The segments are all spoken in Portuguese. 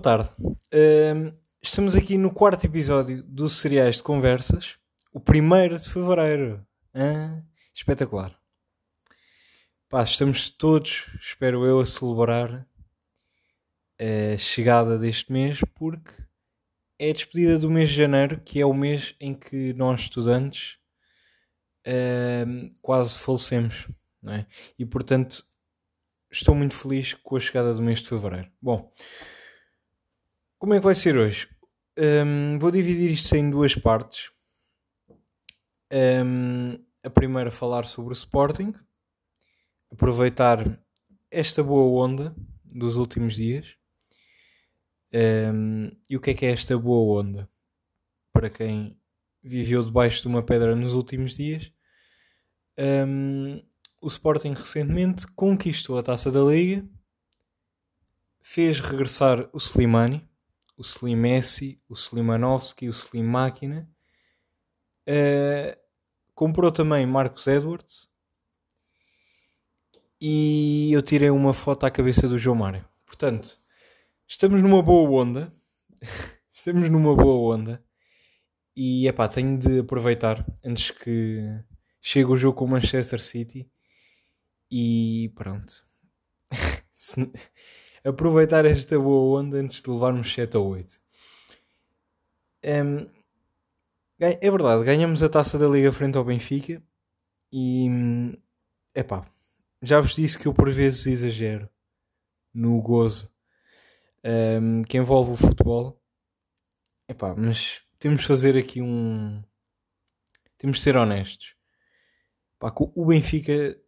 Boa tarde. Estamos aqui no quarto episódio do Cereais de Conversas, o primeiro de fevereiro. Hã? espetacular. Pá, estamos todos, espero eu, a celebrar a chegada deste mês, porque é a despedida do mês de janeiro, que é o mês em que nós, estudantes, ahm, quase falecemos. É? E portanto, estou muito feliz com a chegada do mês de fevereiro. Bom. Como é que vai ser hoje? Hum, vou dividir isto em duas partes. Hum, a primeira falar sobre o Sporting, aproveitar esta boa onda dos últimos dias. Hum, e o que é que é esta boa onda? Para quem viveu debaixo de uma pedra nos últimos dias, hum, o Sporting recentemente conquistou a taça da Liga, fez regressar o Slimani o Slim Messi, o Slimanovski, o Slim Máquina. Uh, comprou também Marcos Edwards. E eu tirei uma foto à cabeça do João Mário. Portanto, estamos numa boa onda. estamos numa boa onda. E epá, tenho de aproveitar antes que chegue o jogo com o Manchester City. E pronto. aproveitar esta boa onda antes de levarmos 7 ou 8. Um, é verdade, ganhamos a taça da Liga frente ao Benfica e é pá, já vos disse que eu por vezes exagero no gozo um, que envolve o futebol. É pá, mas temos de fazer aqui um. Temos de ser honestos. Pá, o Benfica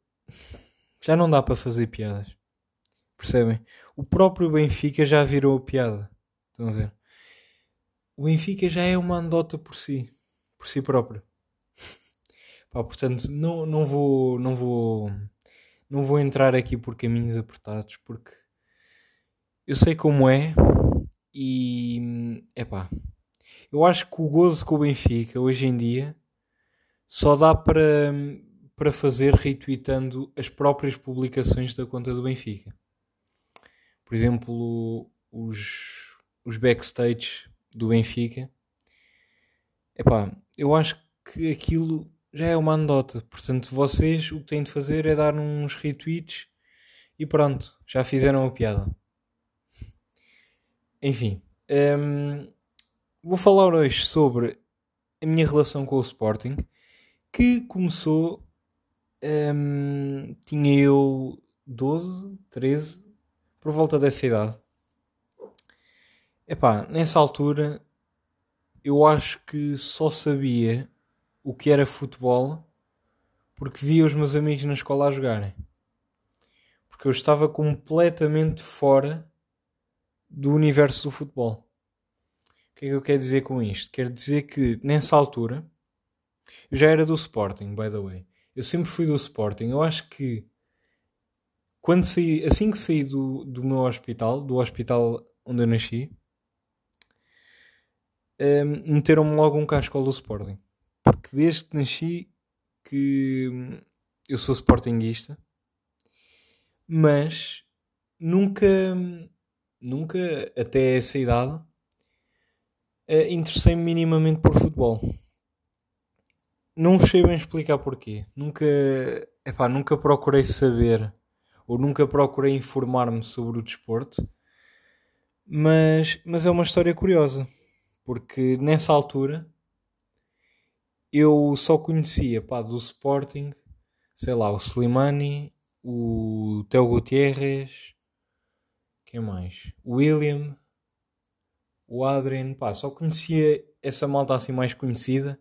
já não dá para fazer piadas. Percebem? O próprio Benfica já virou piada. Estão a ver? O Benfica já é uma andota por si, por si próprio. Pá, portanto, não, não vou, não vou, não vou entrar aqui por caminhos apertados, porque eu sei como é e é pá. Eu acho que o gozo com o Benfica hoje em dia só dá para, para fazer retweetando as próprias publicações da conta do Benfica por exemplo, os, os backstage do Benfica. Epá, eu acho que aquilo já é uma anedota. Portanto, vocês o que têm de fazer é dar uns retweets e pronto, já fizeram a piada. Enfim, hum, vou falar hoje sobre a minha relação com o Sporting, que começou. Hum, tinha eu 12, 13, por volta dessa idade. Epá, nessa altura eu acho que só sabia o que era futebol porque via os meus amigos na escola a jogarem. Porque eu estava completamente fora do universo do futebol. O que é que eu quero dizer com isto? Quero dizer que nessa altura eu já era do Sporting, by the way. Eu sempre fui do Sporting. Eu acho que quando saí, assim que saí do, do meu hospital, do hospital onde eu nasci, um, meteram-me logo um casco do Sporting. Porque desde que nasci que eu sou sportinguista, mas nunca, nunca até essa idade, uh, interessei-me minimamente por futebol. Não sei bem explicar porquê. Nunca, epá, nunca procurei saber ou nunca procurei informar-me sobre o desporto, mas, mas é uma história curiosa, porque nessa altura eu só conhecia pá, do Sporting, sei lá, o Slimani, o Teo Gutierrez, quem mais? O William, o Adrian, pá, só conhecia essa malta assim mais conhecida,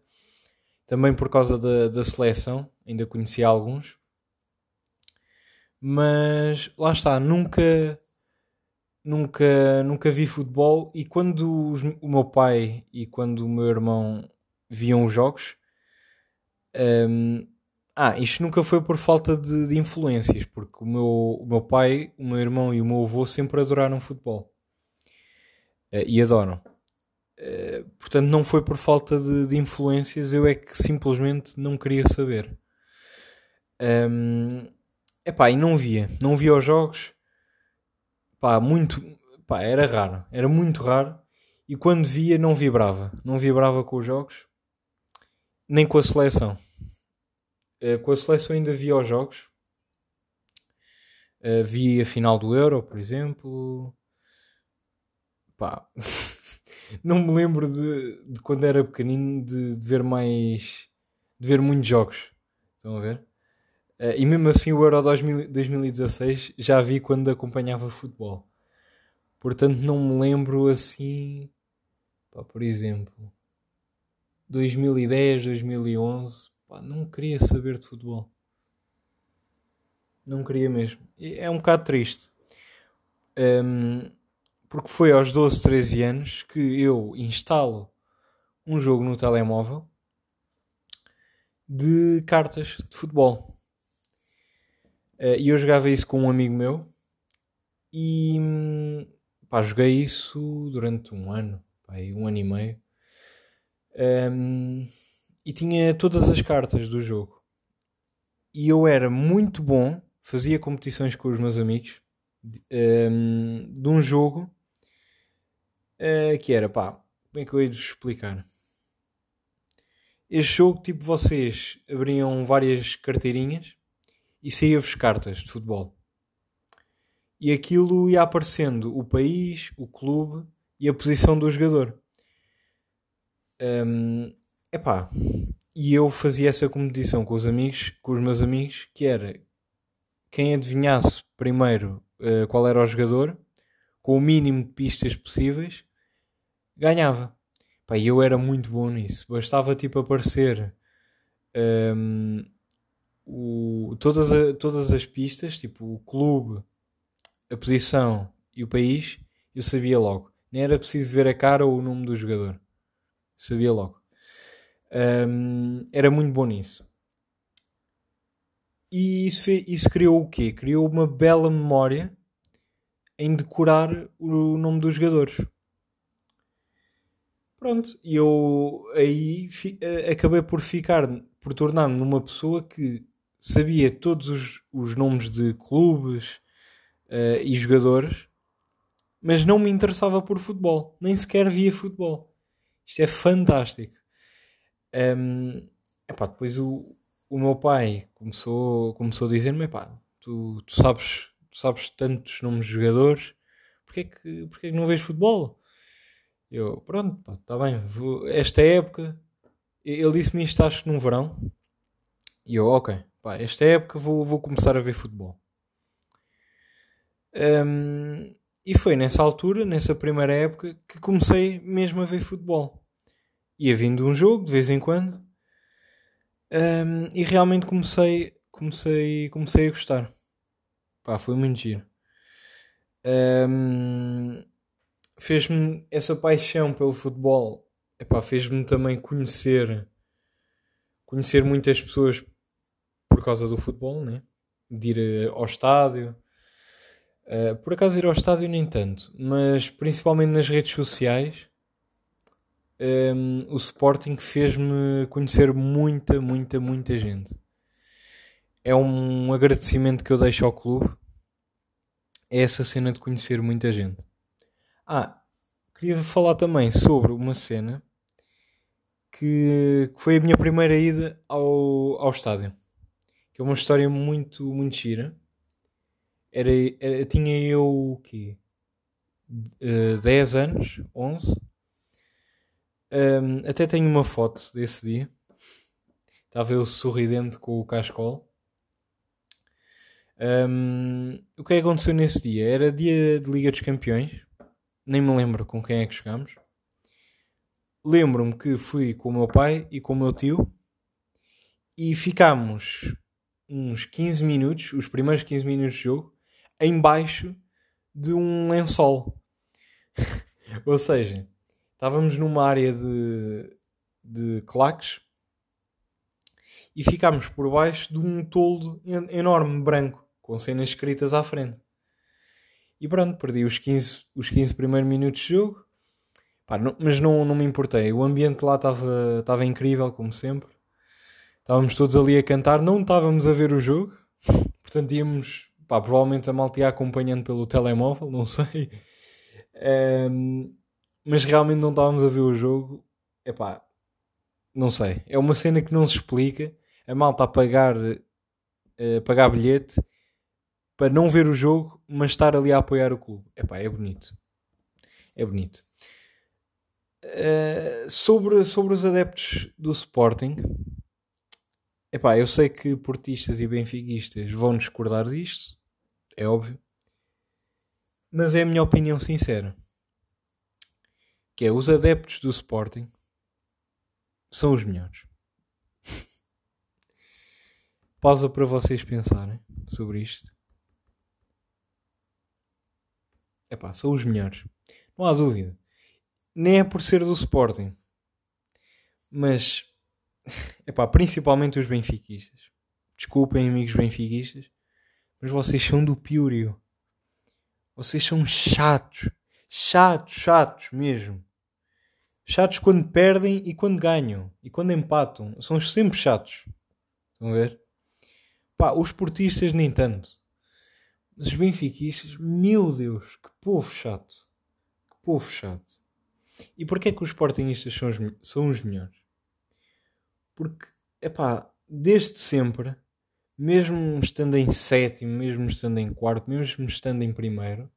também por causa da, da seleção, ainda conhecia alguns mas lá está, nunca nunca nunca vi futebol e quando os, o meu pai e quando o meu irmão viam os jogos um, ah, isto nunca foi por falta de, de, influências, porque o meu, o meu pai, o meu irmão e o meu avô sempre adoraram futebol uh, e adoram. Uh, portanto, não foi por falta de, de, influências, eu é que simplesmente não queria saber. Um, Epá, e não via. Não via os jogos. Pá, muito... pá, era raro, era muito raro. E quando via, não vibrava. Não vibrava com os jogos, nem com a seleção. Uh, com a seleção ainda via os jogos. Uh, vi a final do Euro, por exemplo. Pá. não me lembro de, de quando era pequenino de, de, ver mais. de ver muitos jogos. Estão a ver? Uh, e mesmo assim o Euro 2000, 2016 já vi quando acompanhava futebol. Portanto não me lembro assim. Pá, por exemplo, 2010, 2011, pá, não queria saber de futebol. Não queria mesmo. É um bocado triste. Um, porque foi aos 12, 13 anos que eu instalo um jogo no telemóvel de cartas de futebol. Uh, e eu jogava isso com um amigo meu e pá, joguei isso durante um ano, pá, um ano e meio. Um, e tinha todas as cartas do jogo. E eu era muito bom, fazia competições com os meus amigos de um, de um jogo uh, que era, pá, como é que eu ia explicar? Este jogo, tipo, vocês abriam várias carteirinhas e saía-vos cartas de futebol. E aquilo ia aparecendo o país, o clube e a posição do jogador. Um, epá, e eu fazia essa competição com os amigos, com os meus amigos, que era quem adivinhasse primeiro uh, qual era o jogador, com o mínimo de pistas possíveis, ganhava. Pá, e eu era muito bom nisso. Bastava tipo aparecer um, o, todas, a, todas as pistas, tipo o clube, a posição e o país, eu sabia logo. Nem era preciso ver a cara ou o nome do jogador. Sabia logo. Um, era muito bom nisso. E isso, isso criou o quê? Criou uma bela memória em decorar o nome dos jogadores. Pronto, e eu aí fi, acabei por ficar, por tornar-me numa pessoa que sabia todos os, os nomes de clubes uh, e jogadores, mas não me interessava por futebol, nem sequer via futebol. Isto é fantástico. Um, epá, depois o, o meu pai começou, começou a dizer-me: tu, tu, sabes, tu sabes tantos nomes de jogadores, porquê que, que não vês futebol? Eu, pronto, está bem. Vou, esta época, ele disse-me isto acho que num verão. E eu, ok, pá, esta época vou, vou começar a ver futebol. Um, e foi nessa altura, nessa primeira época, que comecei mesmo a ver futebol. Ia vindo um jogo de vez em quando. Um, e realmente comecei, comecei, comecei a gostar. Pá, foi muito giro. Um, fez-me essa paixão pelo futebol fez-me também conhecer conhecer muitas pessoas por causa do futebol né? de ir eh, ao estádio. Uh, por acaso ir ao estádio nem tanto mas principalmente nas redes sociais um, ehm, o Sporting fez-me conhecer muita, muita, muita gente. É um agradecimento que eu deixo ao clube é essa cena de conhecer muita gente. Ah, queria falar também sobre uma cena que, que foi a minha primeira ida ao, ao estádio. Que é uma história muito, muito gira. Era, era, tinha eu o quê? Uh, eh, 10 anos, 11. Um, até tenho uma foto desse dia. Estava eu sorridente com o cascol. Um, o que é que aconteceu nesse dia? Era dia de Liga dos Campeões nem me lembro com quem é que jogámos. Lembro-me que fui com o meu pai e com o meu tio e ficámos uns 15 minutos, os primeiros 15 minutos de jogo, embaixo de um lençol. Ou seja, estávamos numa área de, de claques e ficámos por baixo de um toldo enorme branco com cenas escritas à frente. E pronto, perdi os 15, os 15 primeiros minutos de jogo. Pá, não, mas não, não me importei. O ambiente lá estava incrível, como sempre. Estávamos todos ali a cantar. Não estávamos a ver o jogo. Portanto, íamos, pá, provavelmente a malta ia acompanhando pelo telemóvel, não sei. Um, mas realmente não estávamos a ver o jogo. Epá, não sei. É uma cena que não se explica. A malta a pagar, uh, pagar bilhete para não ver o jogo, mas estar ali a apoiar o clube. Epá, é bonito. É bonito. Uh, sobre, sobre os adeptos do Sporting, epá, eu sei que portistas e benfiquistas vão discordar disto, é óbvio, mas é a minha opinião sincera. Que é, os adeptos do Sporting são os melhores. Pausa para vocês pensarem sobre isto. Epá, são os melhores. Não há dúvida. Nem é por ser do Sporting. Mas, epá, principalmente os benfiquistas. Desculpem, amigos benfiquistas. Mas vocês são do Piúrio. Vocês são chatos. Chatos, chatos mesmo. Chatos quando perdem e quando ganham. E quando empatam. São sempre chatos. Estão a ver? Pá, os portistas nem tanto. Mas os benfiquistas, meu Deus, que povo chato. Que povo chato. E porquê é que os sportingistas são os, são os melhores? Porque, é desde sempre, mesmo estando em sétimo, mesmo estando em quarto, mesmo estando em primeiro,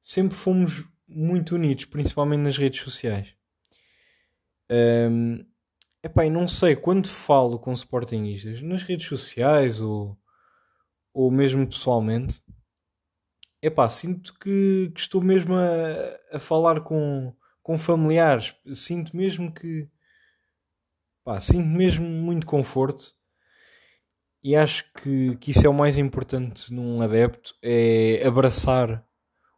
sempre fomos muito unidos, principalmente nas redes sociais. Um, epá, e não sei, quando falo com sportingistas, nas redes sociais ou ou mesmo pessoalmente, epá, sinto que, que estou mesmo a, a falar com, com familiares, sinto mesmo que pá, sinto mesmo muito conforto. E acho que, que isso é o mais importante num adepto, é abraçar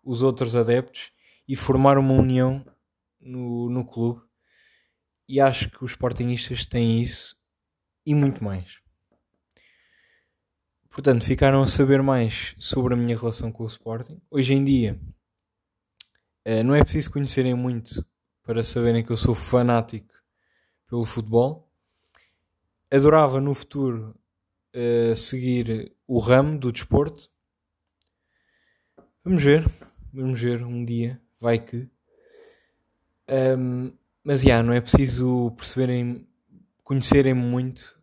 os outros adeptos e formar uma união no, no clube. E acho que os sportingistas têm isso e muito mais. Portanto, ficaram a saber mais sobre a minha relação com o Sporting. Hoje em dia, eh, não é preciso conhecerem muito para saberem que eu sou fanático pelo futebol. Adorava no futuro uh, seguir o ramo do desporto. Vamos ver, vamos ver um dia, vai que. Um, mas já, não é preciso perceberem, conhecerem muito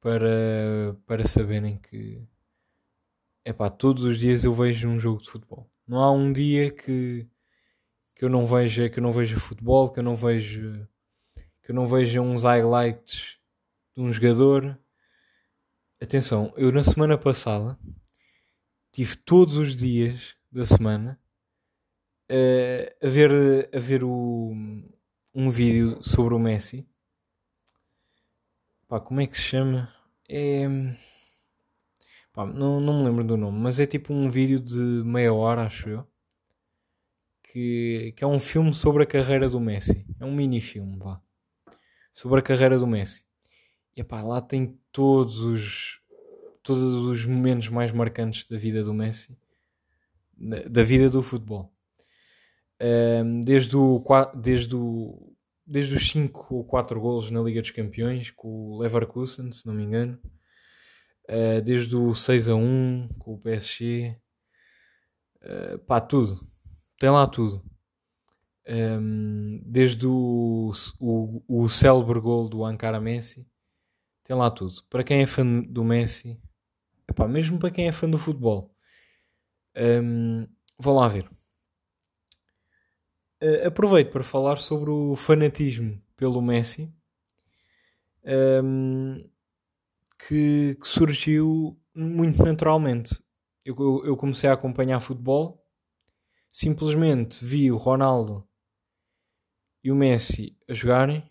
para, para saberem que epá, todos os dias eu vejo um jogo de futebol. Não há um dia que, que eu não veja que eu não veja futebol, que eu não vejo que eu não veja uns highlights de um jogador. Atenção, eu na semana passada tive todos os dias da semana uh, a ver, a ver o, um vídeo sobre o Messi Pá, como é que se chama? É. Pá, não, não me lembro do nome, mas é tipo um vídeo de meia hora, acho eu. Que, que é um filme sobre a carreira do Messi. É um mini-filme, vá. Sobre a carreira do Messi. E pá, lá tem todos os, todos os momentos mais marcantes da vida do Messi. Da vida do futebol. Um, desde o, desde o desde os 5 ou 4 golos na Liga dos Campeões com o Leverkusen, se não me engano, uh, desde o 6 a 1 com o PSG, uh, pá, tudo, tem lá tudo. Um, ehm, desde o, o, o célebre gol do Ankara Messi, tem lá tudo. Para quem é fã do Messi, epá, mesmo para quem é fã do futebol, um, ehm, vão lá ver. Uh, aproveito para falar sobre o fanatismo pelo Messi um, ehm, que, que, surgiu muito naturalmente. Eu, eu, eu, comecei a acompanhar futebol, simplesmente vi o Ronaldo e o Messi a jogarem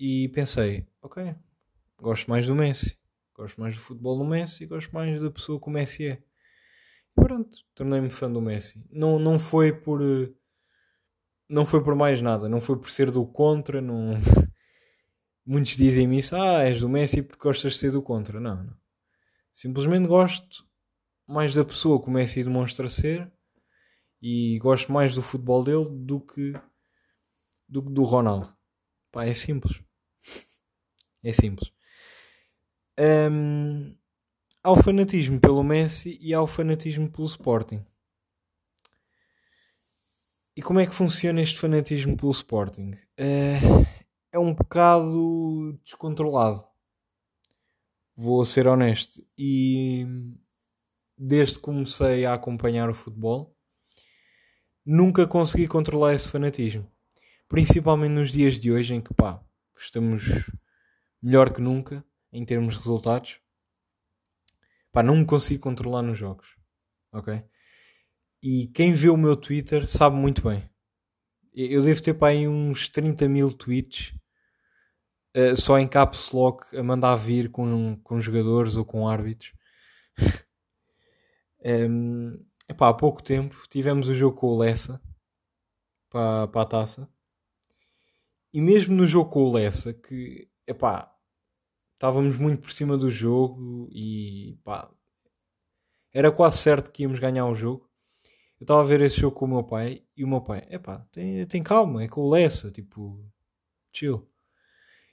e pensei: ok, gosto mais do Messi, gosto mais do futebol do Messi, gosto mais da pessoa que o Messi é. E pronto, tornei-me fã do Messi. Não, não foi por não foi por mais nada, não foi por ser do contra, não... muitos dizem-me isso, ah, és do Messi porque gostas de ser do contra. Não, não. Simplesmente gosto mais da pessoa que o Messi demonstra ser e gosto mais do futebol dele do que do, do Ronaldo. Pá, é simples. É simples. Um, há o fanatismo pelo Messi e há o fanatismo pelo Sporting. E como é que funciona este fanatismo pelo Sporting? É, é um bocado descontrolado. Vou ser honesto. E desde que comecei a acompanhar o futebol, nunca consegui controlar esse fanatismo. Principalmente nos dias de hoje em que pá, estamos melhor que nunca em termos de resultados. Pá, não me consigo controlar nos jogos. Ok? E quem vê o meu Twitter sabe muito bem. Eu devo ter para aí uns 30 mil tweets uh, só em caps lock a mandar vir com, com jogadores ou com árbitros. um, epá, há pouco tempo tivemos o jogo com o Lessa para, para a taça. E mesmo no jogo com o Lessa, que epá, estávamos muito por cima do jogo e pá, era quase certo que íamos ganhar o jogo. Eu estava a ver esse jogo com o meu pai e o meu pai, epá, tem, tem calma, é com o Lessa, tipo, chill.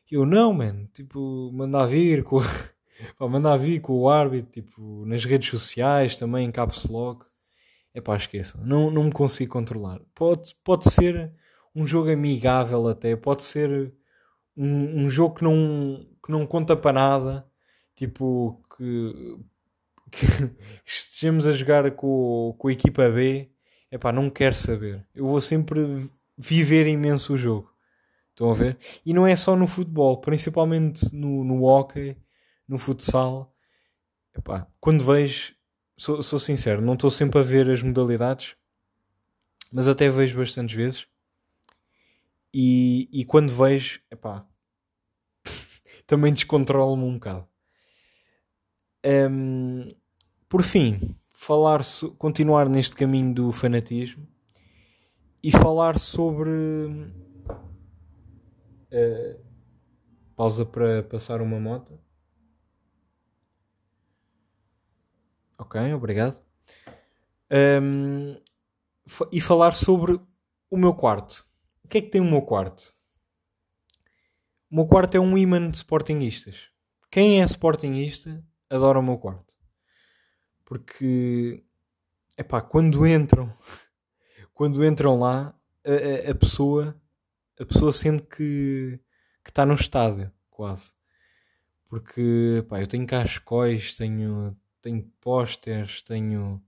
E eu, não, man, tipo, mandar vir com, pá, mandar vir com o árbitro, tipo, nas redes sociais, também em caps lock. Epá, esqueçam, não, não me consigo controlar. Pode, pode ser um jogo amigável até, pode ser um, um jogo que não, que não conta para nada, tipo, que, que estejamos a jogar com, com a equipa B, epá, não quero saber. Eu vou sempre viver imenso o jogo. Estão a ver? E não é só no futebol, principalmente no, no hockey, no futsal. Epá, quando vejo, sou, sou sincero, não estou sempre a ver as modalidades, mas até vejo bastantes vezes. E, e quando vejo, epá, também descontrolo-me um bocado. Um, por fim, falar continuar neste caminho do fanatismo e falar sobre Uh, pausa para passar uma moto. Ok, obrigado. Um, e falar sobre o meu quarto. O que é que tem o meu quarto? O meu quarto é um imã de sportinguistas. Quem é sportingista adora o meu quarto. Porque, epá, quando entram, quando entram lá, a, a, a pessoa a pessoa sente que está num estádio, quase. Porque pá, eu tenho cascóis, tenho, tenho pósteres, tenho.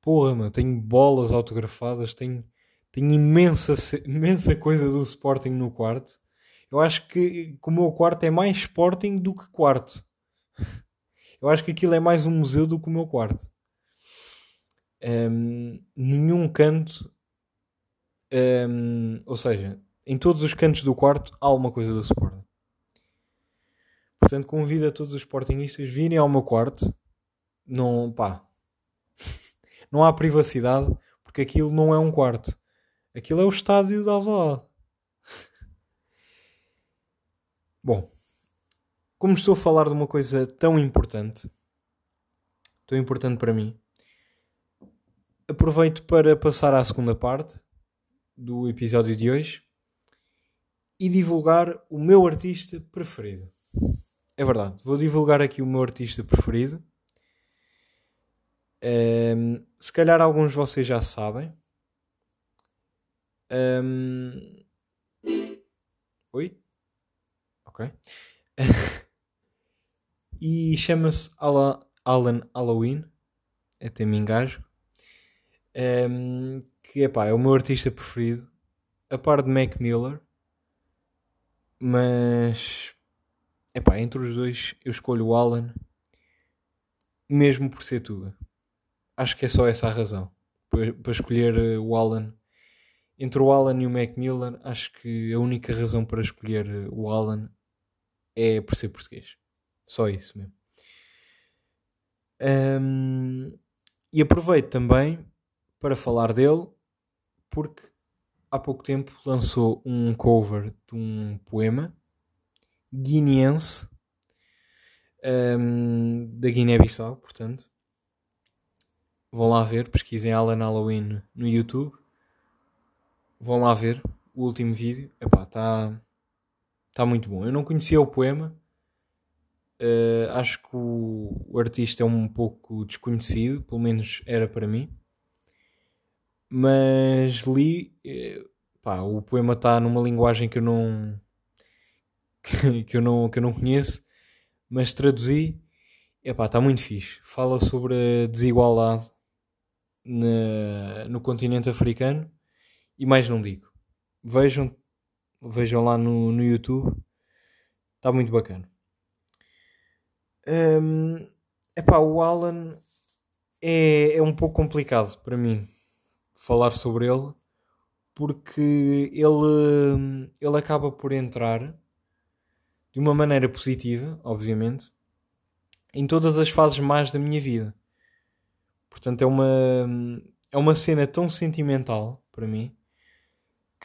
Porra, meu, tenho bolas autografadas, tenho, tenho imensa, imensa coisa do Sporting no quarto. Eu acho que, que o meu quarto é mais Sporting do que quarto. Eu acho que aquilo é mais um museu do que o meu quarto. Um, nenhum canto. Um, ou seja, em todos os cantos do quarto há alguma coisa do Sporting. Portanto, convido a todos os Sportingistas virem ao meu quarto. Não, pá, não há privacidade porque aquilo não é um quarto. Aquilo é o estádio de Alvalade. Bom, como estou a falar de uma coisa tão importante, tão importante para mim, aproveito para passar à segunda parte do episódio de hoje e divulgar o meu artista preferido. É verdade, vou divulgar aqui o meu artista preferido. Um, se calhar alguns de vocês já sabem. Um... Oi? Ok. e chama-se Alan Halloween. Até me engajo. Um, que epá, é o meu artista preferido. A par de Mac Miller. Mas epá, entre os dois eu escolho o Alan mesmo por ser Tuga. Acho que é só essa a razão para, escolher eh, o Alan. Entre o Alan e o Macmillan, acho que a única razão para escolher eh, o Alan é por ser português. Só isso mesmo. Um, e aproveito também para falar dele, porque há pouco tempo lançou um cover de um poema guineense um, da Guiné-Bissau, portanto. Vão lá ver, pesquisem Alan Halloween no YouTube. Vão lá ver o último vídeo. Está tá muito bom. Eu não conhecia o poema. Uh, acho que o, o artista é um pouco desconhecido, pelo menos era para mim. mas li, eh, pá, o poema está numa linguagem que eu não que, eu não que eu não conheço, mas traduzi, epá, está muito fixe. Fala sobre a desigualdade na, no continente africano e mais não digo. Vejam, vejam lá no, no YouTube, está muito bacana. Um, epá, o Alan é, é um pouco complicado para mim falar sobre ele porque ele, ele acaba por entrar de uma maneira positiva, obviamente, em todas as fases mais da minha vida. Portanto, é uma, é uma cena tão sentimental para mim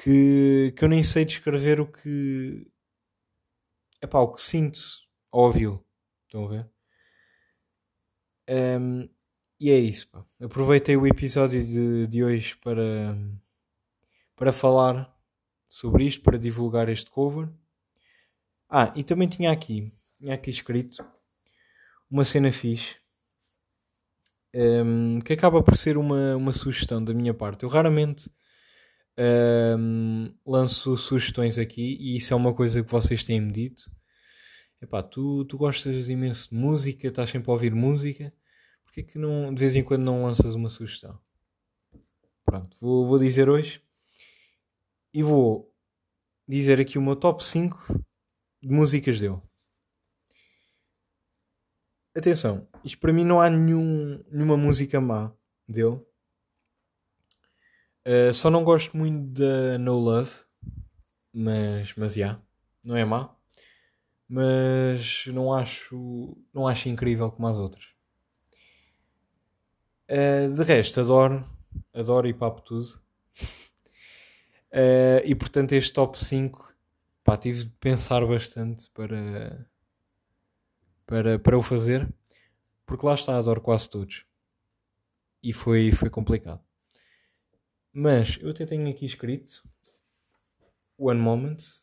que, que eu nem sei descrever o que. Epá, o que sinto ao ouvi-lo. Estão a ver? Um, e é isso. Pá. Aproveitei o episódio de, de hoje para, para falar sobre isto, para divulgar este cover. Ah, e também tinha aqui, tinha aqui escrito uma cena fixe um, que acaba por ser uma, uma sugestão da minha parte. Eu raramente um, lanço sugestões aqui e isso é uma coisa que vocês têm-me dito. Epá, tu, tu gostas imenso de música, estás sempre a ouvir música, porque que não, de vez em quando não lanças uma sugestão? Pronto, vou, vou dizer hoje e vou dizer aqui o meu top 5 de músicas dele. Atenção, isto para mim não há nenhum, nenhuma música má dele. Uh, só não gosto muito da No Love, mas, mas já, yeah, não é má. Mas não acho, não acho incrível como as outras. Uh, de resto, adoro, adoro e papo tudo. uh, e portanto, este top 5 pá, tive de pensar bastante para, para, para o fazer, porque lá está, adoro quase todos. E foi, foi complicado. Mas eu até tenho aqui escrito One Moment.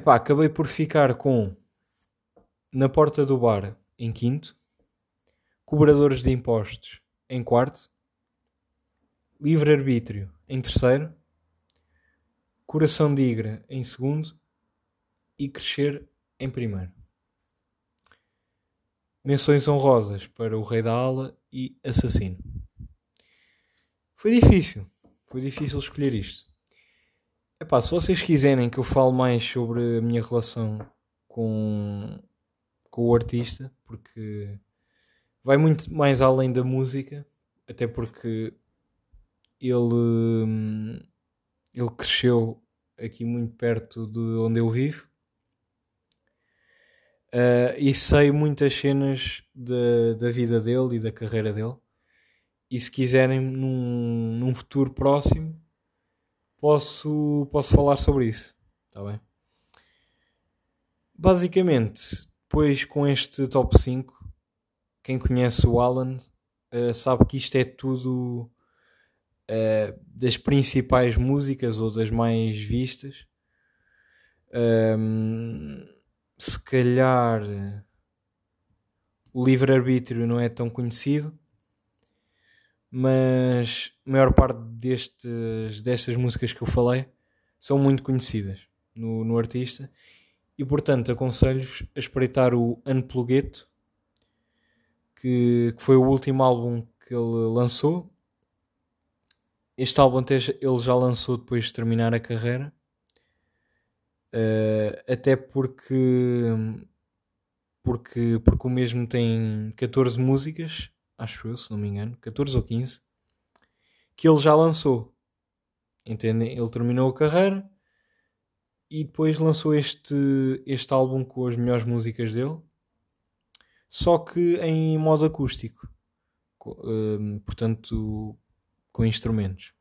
Epá, acabei por ficar com Na Porta do Bar em quinto, Cobradores de Impostos em quarto, Livre-Arbítrio em terceiro Coração de Igra em segundo e Crescer em primeiro. Menções honrosas para o Rei da Ala e Assassino. Foi difícil, foi difícil escolher isto. Epá, se vocês quiserem que eu fale mais sobre a minha relação com, com o artista, porque vai muito mais além da música, até porque ele hum, ele cresceu aqui muito perto de onde eu vivo. Uh, e sei muitas cenas de, da vida dele e da carreira dele. E se quiserem, num, num futuro próximo, posso, posso falar sobre isso. Está bem? Basicamente, depois com este top 5, quem conhece o Alan uh, sabe que isto é tudo uh, das principais músicas ou das mais vistas. Um, se calhar o livre-arbítrio não é tão conhecido, mas a maior parte destes, destas músicas que eu falei são muito conhecidas no, no artista. E portanto aconselho-vos a espreitar o Unplugged que, que foi o último álbum que ele lançou. Este álbum ele já lançou depois de terminar a carreira. Uh, até porque, porque, porque o mesmo tem 14 músicas, acho eu, se não me engano, 14 ou 15, que ele já lançou. Entendem? Ele terminou a carreira e depois lançou este, este álbum com as melhores músicas dele, só que em modo acústico. Uh, portanto, com instrumentos.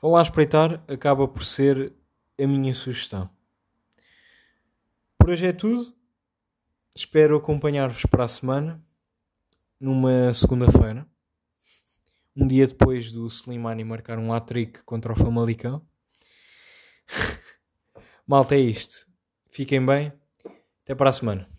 Vão lá espreitar, acaba por ser a minha sugestão. Por hoje é tudo. Espero acompanhar-vos para a semana, numa segunda-feira, um dia depois do Slimani marcar um hat-trick contra o Famalicão. Malta, é isto. Fiquem bem. Até para a semana.